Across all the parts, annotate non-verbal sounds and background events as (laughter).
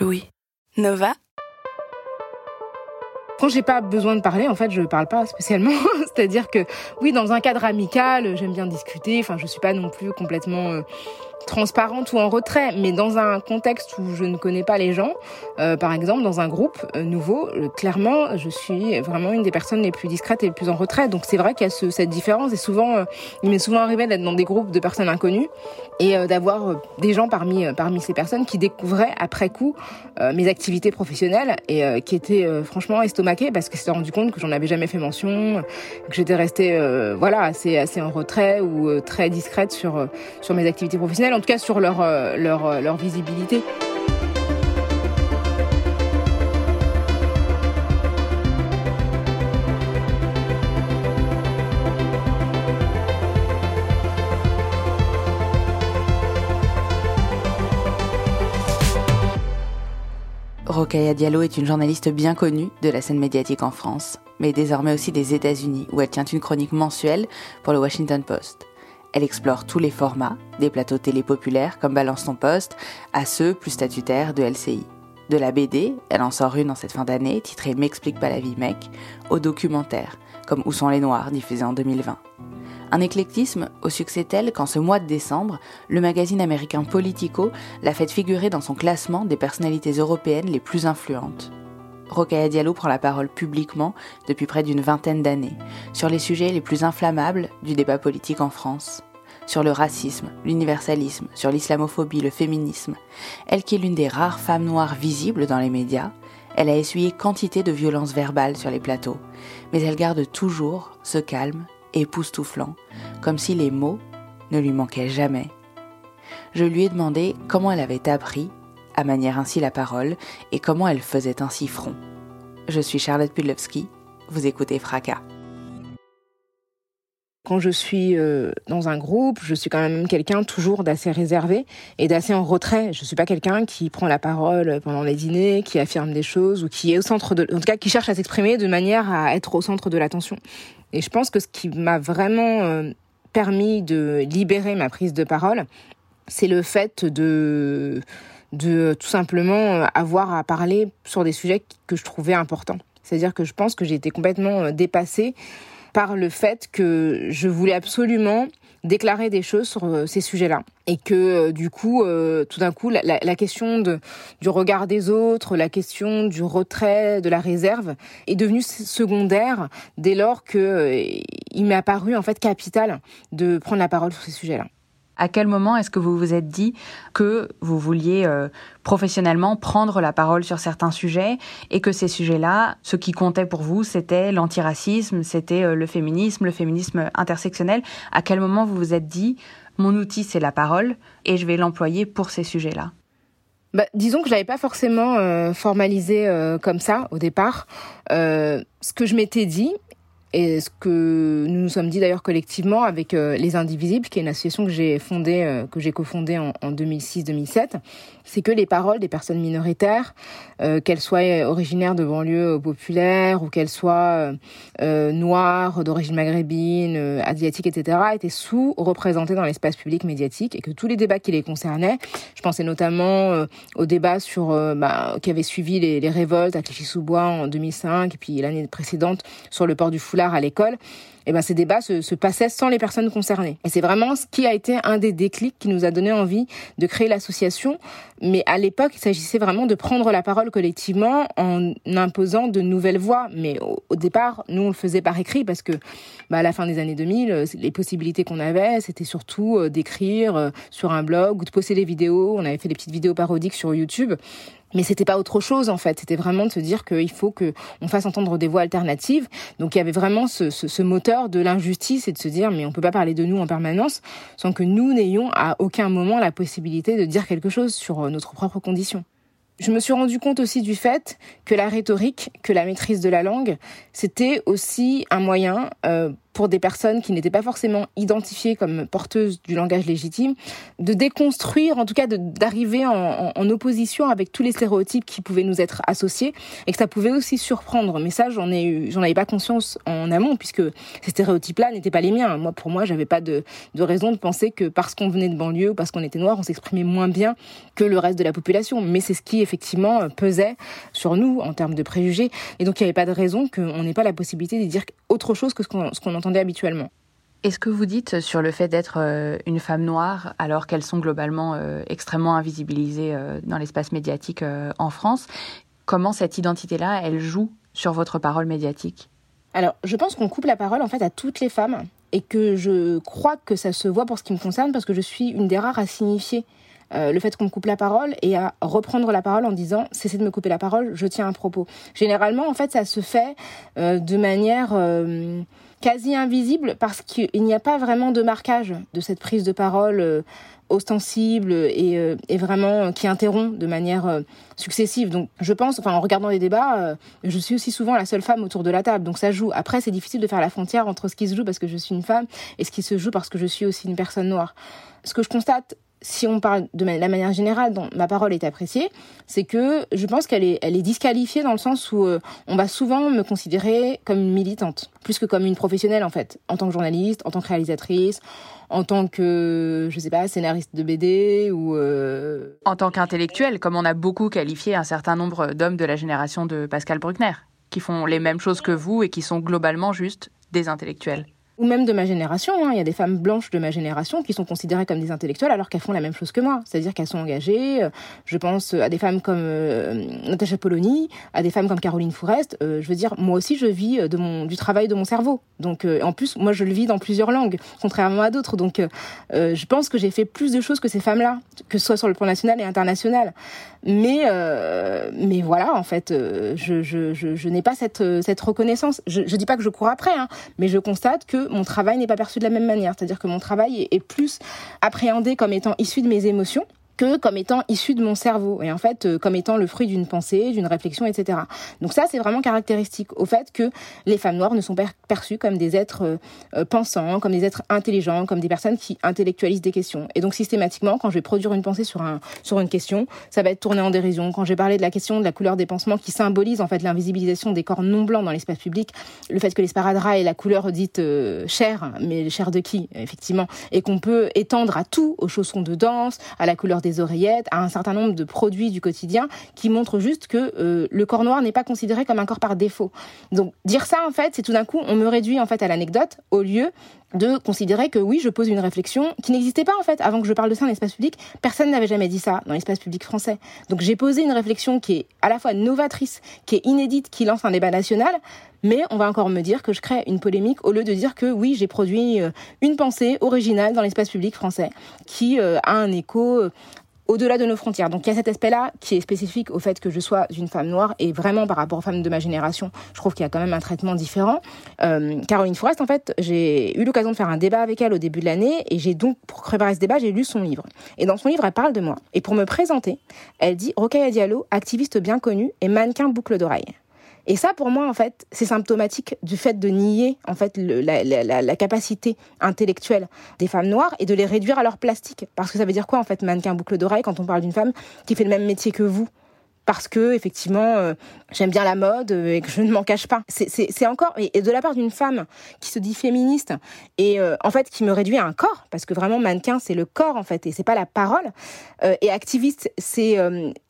Louis. Nova Quand j'ai pas besoin de parler, en fait, je parle pas spécialement. (laughs) C'est-à-dire que, oui, dans un cadre amical, j'aime bien discuter. Enfin, je suis pas non plus complètement euh, transparente ou en retrait, mais dans un contexte où je ne connais pas les gens, euh, par exemple dans un groupe euh, nouveau, euh, clairement, je suis vraiment une des personnes les plus discrètes et les plus en retrait. Donc c'est vrai qu'il y a ce, cette différence et souvent, euh, il m'est souvent arrivé d'être dans des groupes de personnes inconnues et euh, d'avoir des gens parmi parmi ces personnes qui découvraient après coup mes activités professionnelles et qui étaient franchement estomaqués parce qu'ils s'étaient rendu compte que j'en avais jamais fait mention, que j'étais restée voilà assez assez en retrait ou très discrète sur sur mes activités professionnelles en tout cas sur leur, euh, euh, leur visibilité. Rokhaya Diallo est une journaliste bien connue de la scène médiatique en France, mais désormais aussi des États-Unis, où elle tient une chronique mensuelle pour le Washington Post. Elle explore tous les formats, des plateaux télé populaires comme Balance ton poste, à ceux plus statutaires de LCI. De la BD, elle en sort une en cette fin d'année, titrée M'explique pas la vie mec, au documentaire, comme Où sont les Noirs, diffusé en 2020. Un éclectisme au succès tel qu'en ce mois de décembre, le magazine américain Politico l'a fait figurer dans son classement des personnalités européennes les plus influentes. Rokhaya Diallo prend la parole publiquement depuis près d'une vingtaine d'années sur les sujets les plus inflammables du débat politique en France. Sur le racisme, l'universalisme, sur l'islamophobie, le féminisme. Elle qui est l'une des rares femmes noires visibles dans les médias, elle a essuyé quantité de violences verbales sur les plateaux, mais elle garde toujours ce calme époustouflant, comme si les mots ne lui manquaient jamais. Je lui ai demandé comment elle avait appris manière ainsi la parole et comment elle faisait ainsi front. Je suis Charlotte Pudlowski, vous écoutez Fracas. Quand je suis euh, dans un groupe, je suis quand même quelqu'un toujours d'assez réservé et d'assez en retrait. Je suis pas quelqu'un qui prend la parole pendant les dîners, qui affirme des choses ou qui est au centre de, en tout cas, qui cherche à s'exprimer de manière à être au centre de l'attention. Et je pense que ce qui m'a vraiment euh, permis de libérer ma prise de parole, c'est le fait de de tout simplement avoir à parler sur des sujets que je trouvais importants. C'est-à-dire que je pense que j'ai été complètement euh, dépassée par le fait que je voulais absolument déclarer des choses sur euh, ces sujets-là. Et que euh, du coup, tout d'un coup, la, question du regard des autres, la question du retrait, de la réserve, est devenue secondaire dès lors que il m'est apparu en fait capital de prendre la parole sur ces sujets-là. À quel moment est-ce que vous vous êtes dit que vous vouliez euh, professionnellement prendre la parole sur certains sujets et que ces sujets-là, ce qui comptait pour vous, c'était l'antiracisme, c'était euh, le féminisme, le féminisme intersectionnel? À quel moment vous vous êtes dit mon outil c'est la parole et je vais l'employer pour ces sujets-là? Bah, disons que je l'avais pas forcément euh, formalisé comme ça au départ. ce que je m'étais dit, et ce que nous nous sommes dit d'ailleurs collectivement avec euh, Les Indivisibles, qui est une association que j'ai fondée, euh, que j'ai cofondée en, en 2006-2007, c'est que les paroles des personnes minoritaires, euh, qu'elles soient originaires de banlieues populaires ou qu'elles soient noires, d'origine maghrébine, asiatique, etc., étaient sous-représentées dans l'espace public médiatique et que tous les débats qui les concernaient, je pensais notamment au débat sur bah, qui avait suivi les, les révoltes à Clichy-sous-Bois en 2005 et puis l'année précédente sur le port du foulard à l'école, eh ben ces débats se, passaient sans les personnes concernées. Et c'est vraiment ce qui a été un des déclics qui nous a donné envie de créer l'association. Mais à l'époque, il s'agissait vraiment de prendre la parole collectivement en imposant de nouvelles voix. Mais au, départ, nous, on le faisait par écrit parce que bah, à la fin des années 2000, les possibilités qu'on avait, c'était surtout euh, d'écrire euh, sur un blog ou de poster des vidéos. On avait fait des petites vidéos parodiques sur YouTube. Mais c'était pas autre chose en fait. C'était vraiment de se dire qu'il faut que on fasse entendre des voix alternatives. Donc il y avait vraiment ce, ce, moteur de l'injustice et de se dire mais on peut pas parler de nous en permanence sans que nous n'ayons à aucun moment la possibilité de dire quelque chose sur euh, notre propre condition. Je me suis rendu compte aussi du fait que la rhétorique, que la maîtrise de la langue, c'était aussi un moyen euh, pour des personnes qui n'étaient pas forcément identifiées comme porteuses du langage légitime, de déconstruire, en tout cas d'arriver en, opposition avec tous les stéréotypes qui pouvaient nous être associés et que ça pouvait aussi surprendre. Mais ça, j'en ai avais pas conscience en amont puisque ces stéréotypes-là n'étaient pas les miens. Moi, pour moi, j'avais pas de, de raison de penser que parce qu'on venait de banlieue ou parce qu'on était noir, on s'exprimait moins bien que le reste de la population. Mais c'est ce qui effectivement pesait sur nous en termes de préjugés. Et donc, il n'y avait pas de raison qu'on n'ait pas la possibilité de dire autre chose que ce qu'on, ce qu'on habituellement. Est-ce que vous dites sur le fait d'être euh, une femme noire, alors qu'elles sont globalement euh, extrêmement invisibilisées euh, dans l'espace médiatique en France, comment cette identité-là, elle joue sur votre parole médiatique? Alors, je pense qu'on coupe la parole en fait à toutes les femmes et que je crois que ça se voit pour ce qui me concerne parce que je suis une des rares à signifier le fait qu'on me coupe la parole et à reprendre la parole en disant cessez de me couper la parole, je tiens un propos. Généralement, en fait, ça se fait de manière quasi invisible parce qu'il n'y a pas vraiment de marquage de cette prise de parole euh, ostensible et, euh, et, vraiment euh, qui interrompt de manière successive. Donc je pense, enfin en regardant les débats, je suis aussi souvent la seule femme autour de la table, donc ça joue. Après c'est difficile de faire la frontière entre ce qui se joue parce que je suis une femme et ce qui se joue parce que je suis aussi une personne noire. Ce que je constate si on parle de la manière générale dont ma parole est appréciée, c'est que je pense qu'elle est, disqualifiée dans le sens où euh, on va souvent me considérer comme une militante, plus que comme une professionnelle en fait, en tant que journaliste, en tant que réalisatrice, en tant que, je sais pas, scénariste de BD ou... Euh... En tant qu'intellectuelle, comme on a beaucoup qualifié un certain nombre d'hommes de la génération de Pascal Bruckner, qui font les mêmes choses que vous et qui sont globalement juste des intellectuels ou même de ma génération. Hein. Il y a des femmes blanches de ma génération qui sont considérées comme des intellectuelles alors qu'elles font la même chose que moi. C'est-à-dire qu'elles sont engagées. Euh, je pense à des femmes comme euh, Natacha Polony, à des femmes comme Caroline Fourest. Euh, je veux dire, moi aussi, je vis mon, du travail de mon cerveau. Donc, en plus, moi, je le vis dans plusieurs langues, contrairement à d'autres. Donc, je pense que j'ai fait plus de choses que ces femmes-là, que ce soit sur le plan national et international. Mais, mais voilà, en fait, je, je, je, n'ai pas cette, cette reconnaissance. Je, je dis pas que je cours après, hein, mais je constate que mon travail n'est pas perçu de la même manière. C'est-à-dire que mon travail est plus appréhendé comme étant issu de mes émotions comme étant issu de mon cerveau et en fait euh, comme étant le fruit d'une pensée, d'une réflexion, etc. Donc ça c'est vraiment caractéristique au fait que les femmes noires ne sont pas perçues comme des êtres euh, euh, pensants, comme des êtres intelligents, comme des personnes qui intellectualisent des questions. Et donc systématiquement quand je vais produire une pensée sur un sur une question, ça va être tourné en dérision. Quand j'ai parlé de la question de la couleur des pansements qui symbolise en fait l'invisibilisation des corps non blancs dans l'espace public, le fait que les sparadraps est la couleur dite chair, mais chair de qui effectivement, et qu'on peut étendre à tout, aux chaussons de danse, à la couleur des oreillettes, à un certain nombre de produits du quotidien qui montrent juste que euh, le corps noir n'est pas considéré comme un corps par défaut. Donc dire ça en fait, c'est tout d'un coup on me réduit en fait à l'anecdote au lieu de considérer que oui, je pose une réflexion qui n'existait pas en fait avant que je parle de ça dans l'espace public. Personne n'avait jamais dit ça dans l'espace public français. Donc j'ai posé une réflexion qui est à la fois novatrice, qui est inédite, qui lance un débat national, mais on va encore me dire que je crée une polémique au lieu de dire que oui, j'ai produit euh, une pensée originale dans l'espace public français qui euh, a un écho au-delà de nos frontières. Donc il y a cet aspect-là qui est spécifique au fait que je sois une femme noire et vraiment par rapport aux femmes de ma génération, je trouve qu'il y a quand même un traitement différent. Euh, Caroline Forest, en fait, j'ai eu l'occasion de faire un débat avec elle au début de l'année et j'ai donc, pour préparer ce débat, j'ai lu son livre. Et dans son livre, elle parle de moi. Et pour me présenter, elle dit Rokhaya Diallo, activiste bien connue et mannequin boucle d'oreille. Et ça, pour moi, en fait, c'est symptomatique du fait de nier, en fait, la, la, capacité intellectuelle des femmes noires et de les réduire à leur plastique. Parce que ça veut dire quoi, en fait, mannequin boucle d'oreille quand on parle d'une femme qui fait le même métier que vous parce que effectivement euh, j'aime bien la mode euh, et que je ne m'en cache pas. C'est encore et, de la part d'une femme qui se dit féministe et euh, en fait qui me réduit à un corps parce que vraiment mannequin c'est le corps en fait et c'est pas la parole et activiste c'est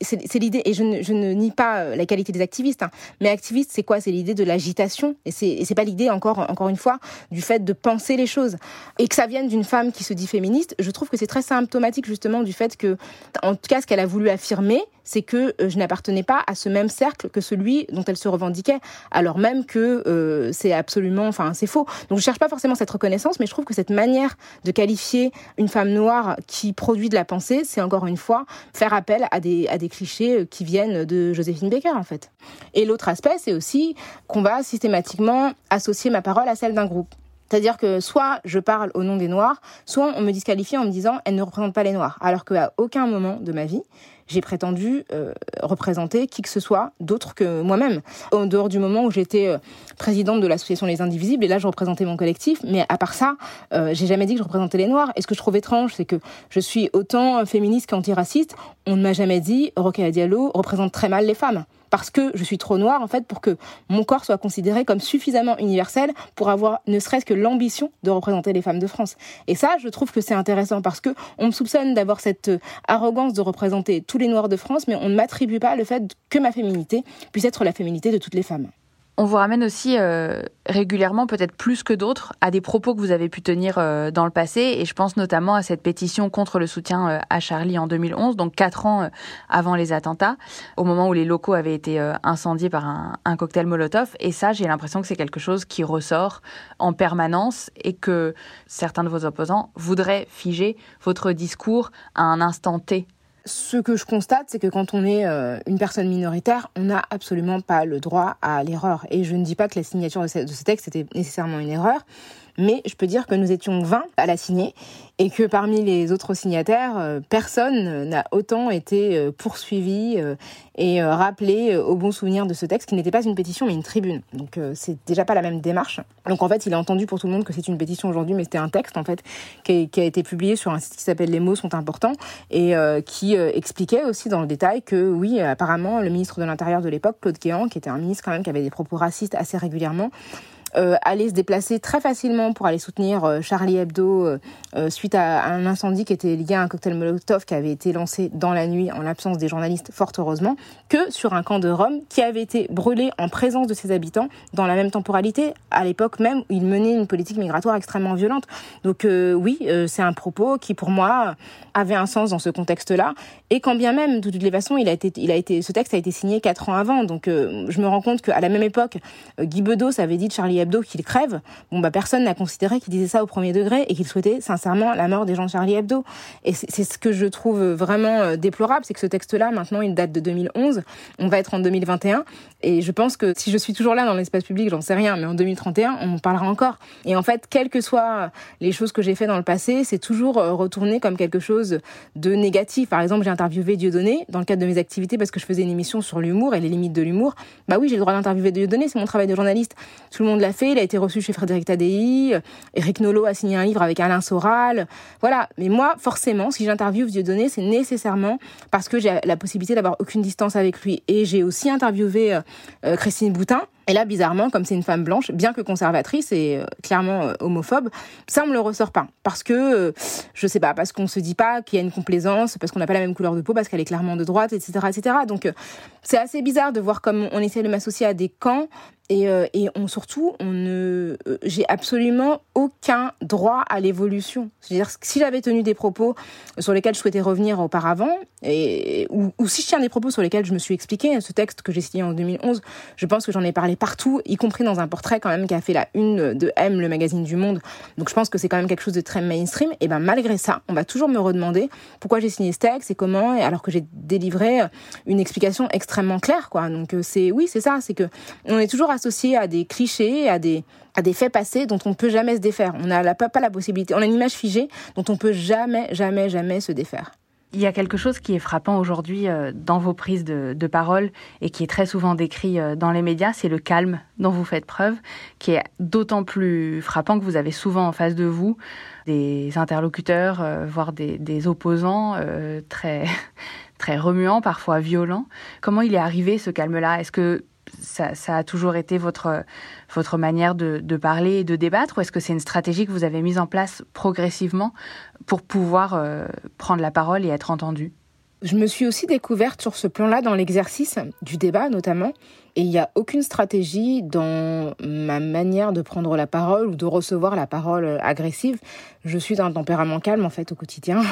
c'est l'idée et je ne, je ne nie pas la qualité des activistes hein, mais activiste c'est quoi? C'est l'idée de l'agitation et c'est c'est pas l'idée encore encore une fois du fait de penser les choses et que ça vienne d'une femme qui se dit féministe je trouve que c'est très symptomatique justement du fait que en tout cas ce qu'elle a voulu affirmer c'est que je n'appartenais pas à ce même cercle que celui dont elle se revendiquait, alors même que euh, c'est absolument, enfin c'est faux. Donc je cherche pas forcément cette reconnaissance, mais je trouve que cette manière de qualifier une femme noire qui produit de la pensée, c'est encore une fois faire appel à des, à des clichés qui viennent de Joséphine Baker en fait. Et l'autre aspect, c'est aussi qu'on va systématiquement associer ma parole à celle d'un groupe. C'est-à-dire que soit je parle au nom des Noirs, soit on me disqualifie en me disant elle ne représente pas les Noirs. Alors qu'à aucun moment de ma vie, j'ai prétendu euh, représenter qui que ce soit d'autre que moi-même. En dehors du moment où j'étais euh, présidente de l'association Les Indivisibles, et là je représentais mon collectif, mais à part ça, euh, j'ai jamais dit que je représentais les Noirs. Et ce que je trouve étrange, c'est que je suis autant féministe qu'antiraciste. On ne m'a jamais dit Rokhaya Diallo représente très mal les femmes parce que je suis trop noire en fait pour que mon corps soit considéré comme suffisamment universel pour avoir ne serait-ce que l'ambition de représenter les femmes de France. Et ça, je trouve que c'est intéressant parce que on me soupçonne d'avoir cette euh, arrogance de représenter tous les noirs de France, mais on ne m'attribue pas le fait que ma féminité puisse être la féminité de toutes les femmes. On vous ramène aussi euh, régulièrement, peut-être plus que d'autres, à des propos que vous avez pu tenir euh, dans le passé. Et je pense notamment à cette pétition contre le soutien euh, à Charlie en 2011, donc quatre ans avant les attentats, au moment où les locaux avaient été incendiés par un, un, cocktail Molotov. Et ça, j'ai l'impression que c'est quelque chose qui ressort en permanence et que certains de vos opposants voudraient figer votre discours à un instant T ce que je constate, c'est que quand on est euh, une personne minoritaire, on n'a absolument pas le droit à l'erreur. Et je ne dis pas que la signature de ce texte était nécessairement une erreur, mais je peux dire que nous étions 20 à la signer et que parmi les autres signataires, euh, personne n'a autant été euh, poursuivi euh, et rappelé au bon souvenir de ce texte qui n'était pas une pétition mais une tribune. Donc c'est déjà pas la même démarche. Donc en fait, il est entendu pour tout le monde que c'est une pétition aujourd'hui, mais c'était un texte en fait qui a, été publié sur un site qui s'appelle Les mots sont importants et qui expliquait aussi dans le détail que oui, apparemment le ministre de l'Intérieur de l'époque, Claude Guéant, qui était un ministre quand même qui avait des propos racistes assez régulièrement, euh, se déplacer très facilement pour aller soutenir euh, Charlie Hebdo euh, suite à, un incendie qui était lié à un cocktail Molotov qui avait été lancé dans la nuit en l'absence des journalistes, fort heureusement, que sur un camp de Rome qui avait été brûlé en présence de ses habitants dans la même temporalité, à l'époque même où il menait une politique migratoire extrêmement violente. Donc oui, c'est un propos qui pour moi avait un sens dans ce contexte-là. Et quand bien même, de toutes les façons, il a été, il a été, ce texte a été signé quatre ans avant. Donc je me rends compte qu'à la même époque, Guy Bedos avait dit de Charlie Hebdo qu'il crève, bon bah personne n'a considéré qu'il disait ça au premier degré et qu'il souhaitait sincèrement la mort des gens Charlie Hebdo. Et c'est ce que je trouve vraiment euh, déplorable, c'est que ce texte-là, maintenant, il date de 2011. On va être en 2021 et je pense que si je suis toujours là dans l'espace public, j'en sais rien, mais en 2031, on en parlera encore. Et en fait, quelles que soient les choses que j'ai fait dans le passé, c'est toujours euh, retourné comme quelque chose de négatif. Par exemple, j'ai interviewé Dieudonné dans le cadre de mes activités parce que je faisais une émission sur l'humour et les limites de l'humour. Bah oui, j'ai le droit d'interviewer Dieudonné, c'est mon travail de journaliste. Tout le monde l'a il a été reçu chez Frédéric Tadei, Eric Nolot a signé un livre avec Alain Soral, voilà. Mais moi, forcément, si j'interviewe Dieudonné, c'est nécessairement parce que j'ai la possibilité d'avoir aucune distance avec lui. Et j'ai aussi interviewé euh, euh, Christine Boutin, et là, bizarrement, comme c'est une femme blanche, bien que conservatrice et euh, clairement homophobe, ça me le ressort pas. Parce que, euh, je sais pas, parce qu'on se dit pas qu'il y a une complaisance, parce qu'on n'a pas la même couleur de peau, parce qu'elle est clairement de droite, etc., etc. Donc, c'est assez bizarre de voir comme on essaie de m'associer à des camps et, et on surtout, on ne, j'ai absolument aucun droit à l'évolution. C'est-à-dire si j'avais tenu des propos sur lesquels je souhaitais revenir auparavant, ou si je tiens des propos sur lesquels je me suis expliqué, ce texte que j'ai signé en 2011, je pense que j'en ai parlé partout, y compris dans un portrait quand même qui a fait la une de M, le magazine du Monde. Donc je pense que c'est quand même quelque chose de très mainstream. Et ben malgré ça, on va toujours me redemander pourquoi j'ai signé ce texte et comment, alors que j'ai délivré une explication extrêmement claire, quoi. Donc euh, c'est oui, c'est ça, c'est que on est toujours associé à des clichés, à des à des faits passés dont on ne peut jamais se défaire. On n'a pas, la possibilité, on a une image figée dont on peut jamais, jamais, jamais se défaire. Il y a quelque chose qui est frappant aujourd'hui euh, dans vos prises de, parole et qui est très souvent décrit euh, dans les médias, c'est le calme dont vous faites preuve, qui est d'autant plus frappant que vous avez souvent en face de vous des interlocuteurs, euh, voire des, opposants très, (laughs) très remuants, parfois violents. Comment il est arrivé ce calme-là? Est-ce que ça, a toujours été votre, votre manière de, parler et de débattre ou est-ce que c'est une stratégie que vous avez mise en place progressivement pour pouvoir euh, prendre la parole et être entendu? Je me suis aussi découverte sur ce plan-là dans l'exercice du débat notamment. Et il n'y a aucune stratégie dans ma manière de prendre la parole ou de recevoir la parole agressive. Je suis d'un tempérament calme en fait au quotidien.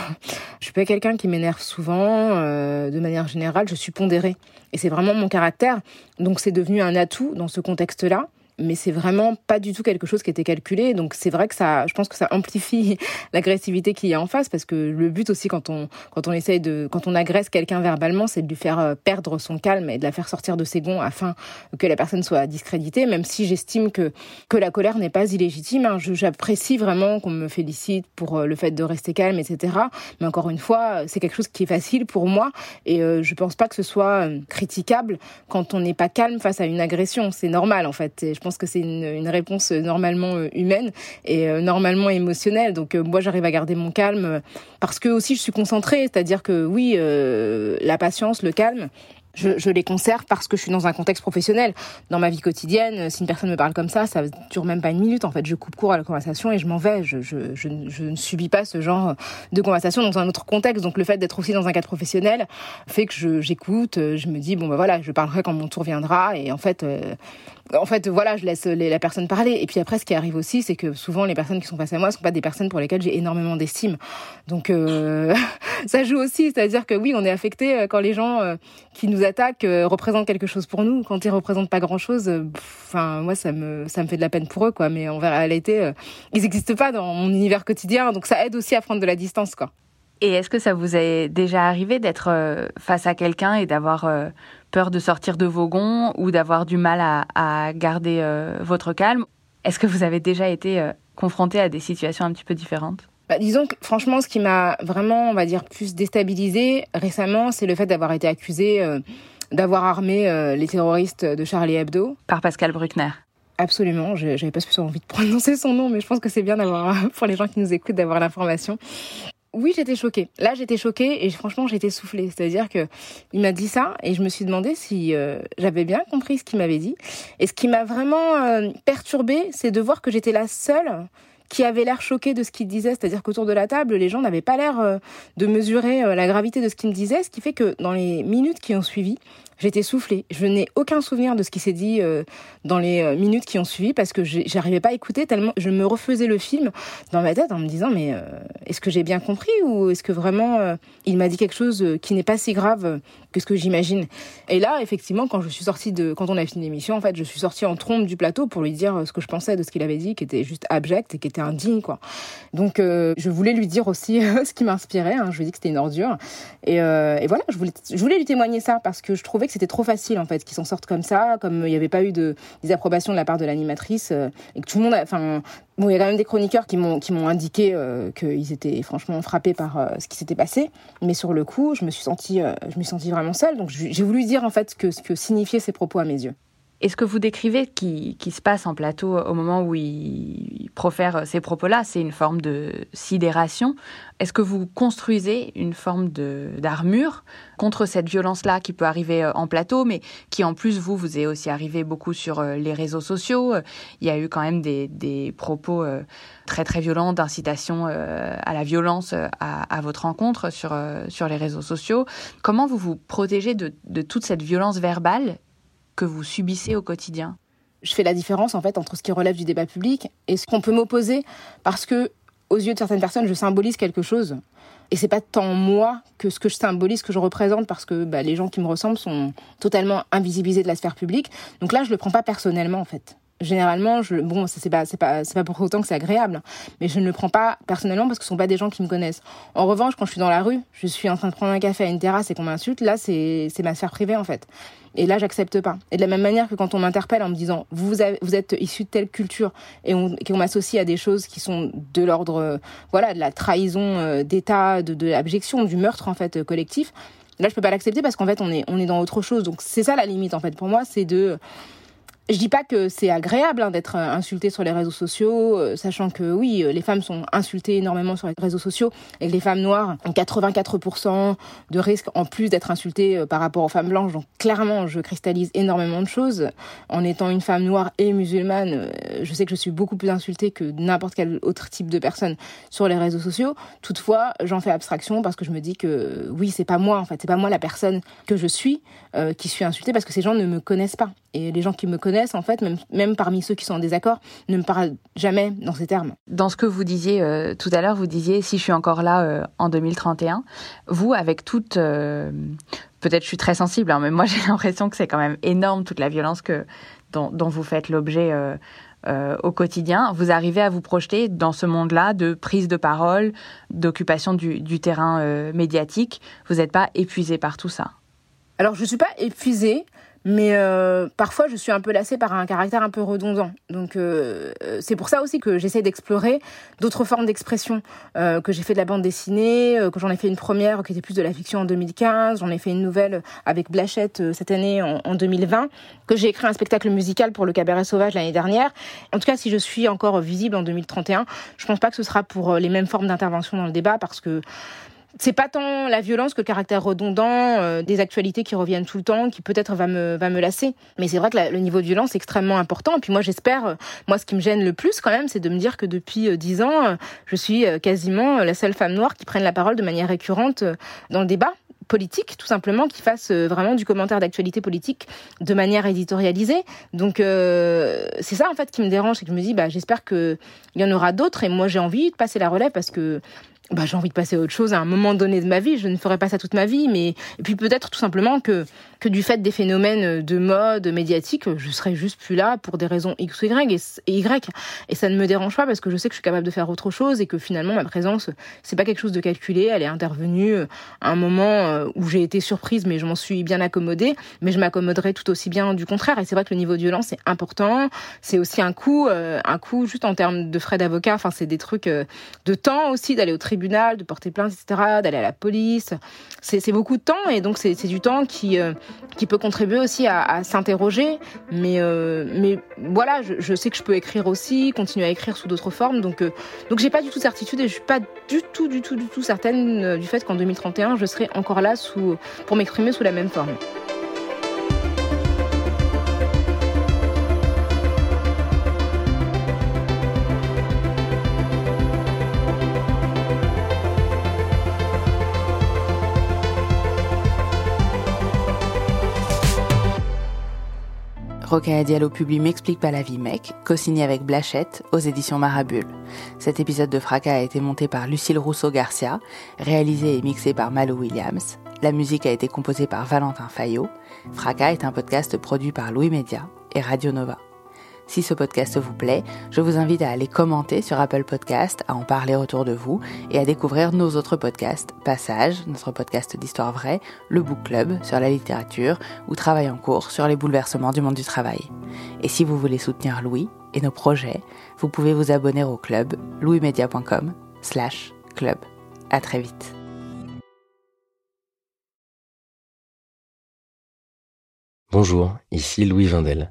Je suis pas quelqu'un qui m'énerve souvent. Euh, de manière générale, je suis pondérée. Et c'est vraiment mon caractère. Donc c'est devenu un atout dans ce contexte-là mais c'est vraiment pas du tout quelque chose qui était calculé. Donc c'est vrai que ça, je pense que ça amplifie (laughs) l'agressivité qu'il y a en face, parce que le but aussi quand on quand on essaye de quand on agresse quelqu'un verbalement, c'est de lui faire euh, perdre son calme et de la faire sortir de ses gonds afin que la personne soit discréditée. Même si j'estime que que la colère n'est pas illégitime, hein. j'apprécie vraiment qu'on me félicite pour euh, le fait de rester calme, etc. Mais encore une fois, c'est quelque chose qui est facile pour moi et euh, je pense pas que ce soit critiquable quand on n'est pas calme face à une agression. C'est normal en fait. Que c'est une, réponse normalement euh, humaine et euh, normalement émotionnelle. Donc euh, moi, j'arrive à garder mon calme parce que aussi je suis concentrée, c'est-à-dire que oui, la patience, le calme, je, les conserve parce que je suis dans un contexte professionnel. Dans ma vie quotidienne, si une personne me parle comme ça, ça dure même pas une minute. En fait, je coupe court à la conversation et je m'en vais. Je, je, je, ne subis pas ce genre de conversation dans un autre contexte. Donc le fait d'être aussi dans un cadre professionnel fait que j'écoute. Je, me dis bon ben voilà, je parlerai quand mon tour viendra. Et en fait, en fait, voilà, je laisse la personne parler. Et puis après, ce qui arrive aussi, c'est que souvent les personnes qui sont face à moi ne sont pas des personnes pour lesquelles j'ai énormément d'estime. Donc euh, (laughs) ça joue aussi, c'est-à-dire que oui, on est affecté euh, quand les gens euh, qui nous attaquent représentent quelque chose pour nous. Quand ils représentent pas grand-chose, enfin moi ça me ça me fait de la peine pour eux, quoi. Mais en réalité, ils n'existent pas dans mon univers quotidien, donc ça aide aussi à prendre de la distance, quoi. Et est-ce que ça vous est déjà arrivé d'être face à quelqu'un et d'avoir peur de sortir de vos gonds ou d'avoir du mal à, garder euh, votre calme? Est-ce que vous avez déjà été euh, confronté à des situations un petit peu différentes? Bah, disons que franchement, ce qui m'a vraiment, on va dire, plus déstabilisé récemment, c'est le fait d'avoir été accusé euh, d'avoir armé les terroristes de Charlie Hebdo. Par Pascal Bruckner. Absolument, j'avais pas spécialement envie de (laughs) prononcer son nom, mais je pense que c'est bien d'avoir, (laughs) pour les gens qui nous écoutent, d'avoir l'information. Oui, j'étais choquée. Là, j'étais choquée et franchement, j'étais soufflée. C'est-à-dire que il m'a dit ça et je me suis demandé si euh, j'avais bien compris ce qu'il m'avait dit. Et ce qui m'a vraiment euh, perturbée, c'est de voir que j'étais la seule qui avait l'air choquée de ce qu'il disait, c'est-à-dire qu'autour de la table, les gens n'avaient pas l'air euh, de mesurer la gravité de ce qu'il me disait, ce qui fait que dans les minutes qui ont suivi, J'étais soufflée. Je n'ai aucun souvenir de ce qui s'est dit euh, dans les euh, minutes qui ont suivi parce que j'arrivais pas à écouter tellement je me refaisais le film dans ma tête en me disant mais euh, est-ce que j'ai bien compris ou est-ce que vraiment il m'a dit quelque chose qui n'est pas si grave que ce que j'imagine? Et là effectivement quand je suis sortie de quand on a fini l'émission en fait je suis sortie en trompe du plateau pour lui dire ce que je pensais de ce qu'il avait dit qui était juste abject et qui était indigne quoi. Donc je voulais lui dire aussi (laughs) ce qui m'inspirait. Hein. Je lui ai dit que c'était une ordure et, et voilà je voulais je voulais lui témoigner ça parce que je trouvais c'était trop facile en fait qu'ils s'en sortent comme ça, comme il n'y avait pas eu de désapprobation de la part de l'animatrice euh, et que tout le monde, enfin bon, il y a quand même des chroniqueurs qui m'ont qui m'ont indiqué euh, qu'ils étaient franchement frappés par euh, ce qui s'était passé, mais sur le coup, je me suis sentie je me suis sentie vraiment seule, donc j'ai voulu dire en fait que ce que signifiaient ces propos à mes yeux. Et ce que vous décrivez qui, qui, se passe en plateau au moment où il profère ces propos-là, c'est une forme de sidération. Est-ce que vous construisez une forme d'armure contre cette violence-là qui peut arriver euh, en plateau, mais qui en plus, vous, vous est aussi arrivé beaucoup sur euh, les réseaux sociaux? Il y a eu quand même des, des propos euh, très très violents d'incitation à la violence à, à, votre rencontre sur, sur les réseaux sociaux. Comment vous vous protégez de, de toute cette violence verbale que vous subissez au quotidien Je fais la différence en fait entre ce qui relève du débat public et ce qu'on peut m'opposer parce que aux yeux de certaines personnes, je symbolise quelque chose. Et c'est pas tant moi que ce que je symbolise, que je représente, parce que bah, les gens qui me ressemblent sont totalement invisibilisés de la sphère publique. Donc là, je le prends pas personnellement, en fait généralement, je, bon, c'est pas, c'est pas, c'est pas pour autant que c'est agréable, mais je ne le prends pas personnellement parce que ce sont pas des gens qui me connaissent. En revanche, quand je suis dans la rue, je suis en train de prendre un café à une terrasse et qu'on m'insulte, là, c'est, c'est ma sphère privée, en fait. Et là, j'accepte pas. Et de la même manière que quand on m'interpelle en me disant, vous, avez, vous êtes issu de telle culture et on, qu'on m'associe à des choses qui sont de l'ordre, euh, voilà, de la trahison euh, d'État, de, de l'abjection, du meurtre, en fait, collectif. Là, je peux pas l'accepter parce qu'en fait, on est, on est dans autre chose. Donc, c'est ça la limite, en fait, pour moi, c'est de, je dis pas que c'est agréable hein, d'être insulté sur les réseaux sociaux, euh, sachant que oui, euh, les femmes sont insultées énormément sur les réseaux sociaux et que les femmes noires ont 84% de risque en plus d'être insultées euh, par rapport aux femmes blanches. Donc clairement, je cristallise énormément de choses. En étant une femme noire et musulmane, je sais que je suis beaucoup plus insultée que n'importe quel autre type de personne sur les réseaux sociaux. Toutefois, j'en fais abstraction parce que je me dis que oui, c'est pas moi en fait, c'est pas moi la personne que je suis qui suis insultée parce que ces gens ne me connaissent pas. Et les gens qui me connaissent, en fait, même, même parmi ceux qui sont en désaccord, ne me parlent jamais dans ces termes. Dans ce que vous disiez euh, tout à l'heure, vous disiez si je suis encore là euh, en 2031, vous, avec toute... Euh, peut-être je suis très sensible, hein, mais moi (laughs) j'ai l'impression que c'est quand même énorme toute la violence que, dont, dont vous faites l'objet au quotidien. Vous arrivez à vous projeter dans ce monde-là de prise de parole, d'occupation du, du, terrain médiatique. Vous n'êtes pas épuisé par tout ça? Alors je suis pas épuisée, mais euh, parfois je suis un peu lassée par un caractère un peu redondant. Donc euh, c'est pour ça aussi que j'essaie d'explorer d'autres formes d'expression. Euh, que j'ai fait de la bande dessinée, que j'en ai fait une première qui était plus de la fiction en 2015, j'en ai fait une nouvelle avec Blachette cette année en, en 2020, que j'ai écrit un spectacle musical pour le Cabaret Sauvage l'année dernière. En tout cas, si je suis encore visible en 2031, je pense pas que ce sera pour les mêmes formes d'intervention dans le débat parce que c'est pas tant la violence que le caractère redondant euh, des actualités qui reviennent tout le temps qui peut-être va me va me lasser. Mais c'est vrai que le niveau de violence est extrêmement important. Et puis moi j'espère euh, moi ce qui me gêne le plus quand même c'est de me dire que depuis euh, dix ans je suis quasiment la seule femme noire qui prenne la parole de manière récurrente dans le débat politique, tout simplement, qui fasse vraiment du commentaire d'actualité politique de manière éditorialisée. Donc c'est ça en fait qui me dérange, c'est que je me dis bah j'espère que il y en aura d'autres. Et moi j'ai envie de passer la relève parce que bah, j'ai envie de passer à autre chose à un moment donné de ma vie. Je ne ferai pas ça toute ma vie, mais puis peut-être tout simplement que que du fait des phénomènes de mode médiatique, je serai juste plus là pour des raisons X ou Y et, Y. Et ça ne me dérange pas parce que je sais que je suis capable de faire autre chose et que finalement ma présence c'est pas quelque chose de calculé. Elle est intervenue à un moment euh, où j'ai été surprise, mais je m'en suis bien accommodée. Mais je m'accommoderai tout aussi bien du contraire. Et c'est vrai que le niveau de violence est important. C'est aussi un coût, euh, un coût juste en termes de frais d'avocat. Enfin, c'est des trucs euh, de temps aussi d'aller au tribunal de porter plainte, etc., d'aller à la police. C'est beaucoup de temps et donc c'est du temps qui, euh, qui peut contribuer aussi à, s'interroger. Mais, euh, mais voilà, je, sais que je peux écrire aussi, continuer à écrire sous d'autres formes. Donc, euh, donc j'ai pas du tout certitude et je suis pas du tout, du tout, du tout certaine du fait qu'en 2031, je serai encore là pour m'exprimer sous la même forme. Rokhaya Diallo publie M'explique pas la vie mec, co-signé avec Blachette aux éditions Marabule. Cet épisode de Fracas a été monté par Lucille Rousseau-Garcia, réalisé et mixé par Malo Williams. La musique a été composée par Valentin Fayot. Fracas est un podcast produit par Louis Média et Radio Nova. Si ce podcast vous plaît, je vous invite à aller commenter sur Apple Podcast, à en parler autour de vous et à découvrir nos autres podcasts, Passage, notre podcast d'histoire vraie, le Book Club sur la littérature ou Travail en cours sur les bouleversements du monde du travail. Et si vous voulez soutenir Louis et nos projets, vous pouvez vous abonner au club louismedia.com slash club. À très vite. Bonjour, ici Louis Vindel.